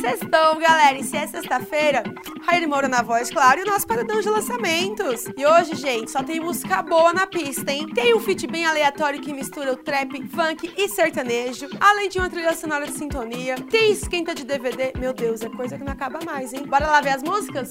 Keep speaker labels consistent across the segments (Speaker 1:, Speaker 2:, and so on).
Speaker 1: Sextou, galera, e se é sexta-feira, Raíra Moura na voz, claro, e o nosso paredão de lançamentos. E hoje, gente, só tem música boa na pista, hein? Tem um feat bem aleatório que mistura o trap, funk e sertanejo, além de uma trilha sonora de sintonia. Tem esquenta de DVD, meu Deus, é coisa que não acaba mais, hein? Bora lá ver as músicas?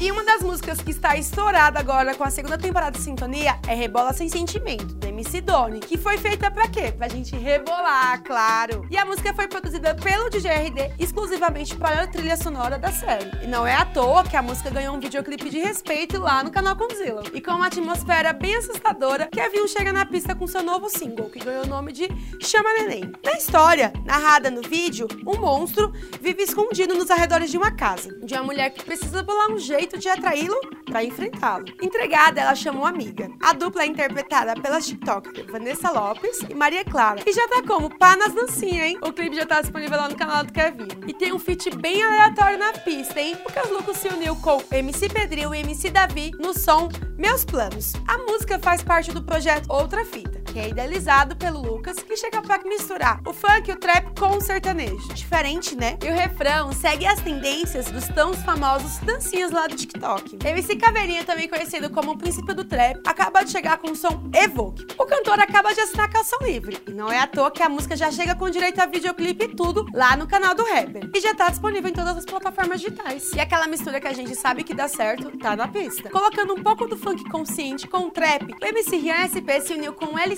Speaker 1: E uma das músicas que está estourada agora com a segunda temporada de Sintonia é Rebola Sem Sentimento, do MC Doni, que foi feita pra quê? Pra gente rebolar, claro. E a música foi produzida pelo DJ RD exclusivamente para a trilha sonora da série. E não é à toa que a música ganhou um videoclipe de respeito lá no canal Conzilla. E com uma atmosfera bem assustadora, Kevin chega na pista com seu novo single, que ganhou o nome de Chama Neném. Na história, narrada no vídeo, um monstro vive escondido nos arredores de uma casa, de uma mulher que precisa bolar um jeito jeito de atraí-lo para enfrentá-lo. Entregada, ela chama uma amiga. A dupla é interpretada pelas TikTokers Vanessa Lopes e Maria Clara. E já tá como pá nas dancinhas, hein? O clipe já tá disponível lá no canal do Kevin. E tem um feat bem aleatório na pista, hein? O Casluco se uniu com MC Pedrinho e MC Davi no som Meus Planos. A música faz parte do projeto Outra Fita que é idealizado pelo Lucas, que chega pra misturar o funk o trap com o sertanejo. Diferente, né? E o refrão segue as tendências dos tão famosos dancinhas lá do TikTok. MC Caveirinha, também conhecido como o princípio do trap, acaba de chegar com o som Evoke. O cantor acaba de assinar calção livre, e não é à toa que a música já chega com direito a videoclipe e tudo lá no canal do rapper. E já tá disponível em todas as plataformas digitais. E aquela mistura que a gente sabe que dá certo, tá na pista. Colocando um pouco do funk consciente com o trap, o MC Rian SP se uniu com o LC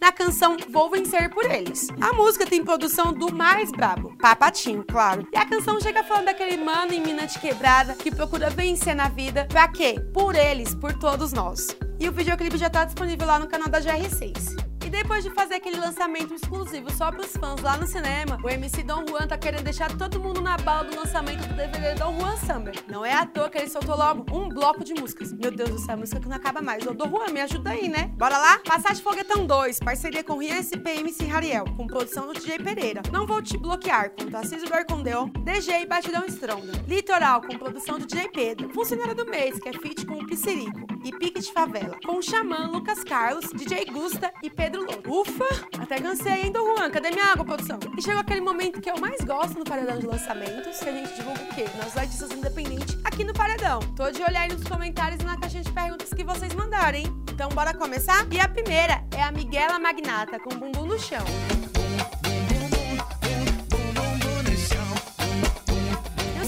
Speaker 1: na canção Vou Vencer por Eles. A música tem produção do mais brabo, Papatinho, claro. E a canção chega falando daquele mano em mina de quebrada que procura vencer na vida. Pra quê? Por eles, por todos nós. E o videoclipe já tá disponível lá no canal da GR6. E depois de fazer aquele lançamento exclusivo só pros fãs lá no cinema, o MC Don Juan tá querendo deixar todo mundo na bala do lançamento do DVD Don Juan Summer. Não é à toa que ele soltou logo um bloco de músicas. Meu Deus céu, música que não acaba mais. Ô, Don Juan, me ajuda aí, né? Bora lá? Passagem Foguetão 2, parceria com Rian SP e MC Rariel, com produção do DJ Pereira. Não Vou Te Bloquear, com Tarcísio Garcondeon, DG e Batidão Stronda. Litoral, com produção do DJ Pedro. Funcionário do Mês, que é feat com o Pissirico. E Pique de Favela, com o Xamã, Lucas Carlos, DJ Gusta e Pedro Ufa! Até cansei, hein, Dom Juan? Cadê minha água, produção? E chegou aquele momento que eu mais gosto no Paredão de Lançamentos, que a gente divulga o quê? Nossos artistas independentes aqui no Paredão. Tô de olhar aí nos comentários e na caixinha de perguntas que vocês mandarem. Então bora começar? E a primeira é a Miguela Magnata, com bumbum no chão.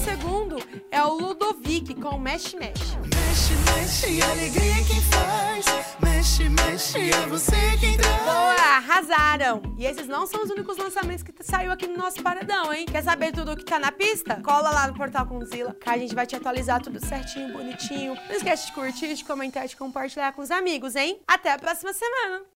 Speaker 1: Segundo é o Ludovic, com Mexe Mexe. Mexe, mexe, alegria quem faz. Mexe, mexe, é você quem traz. Boa, arrasaram! E esses não são os únicos lançamentos que saiu aqui no nosso paredão, hein? Quer saber tudo o que tá na pista? Cola lá no Portal Conzilla, que a gente vai te atualizar tudo certinho, bonitinho. Não esquece de curtir, de comentar, de compartilhar com os amigos, hein? Até a próxima semana!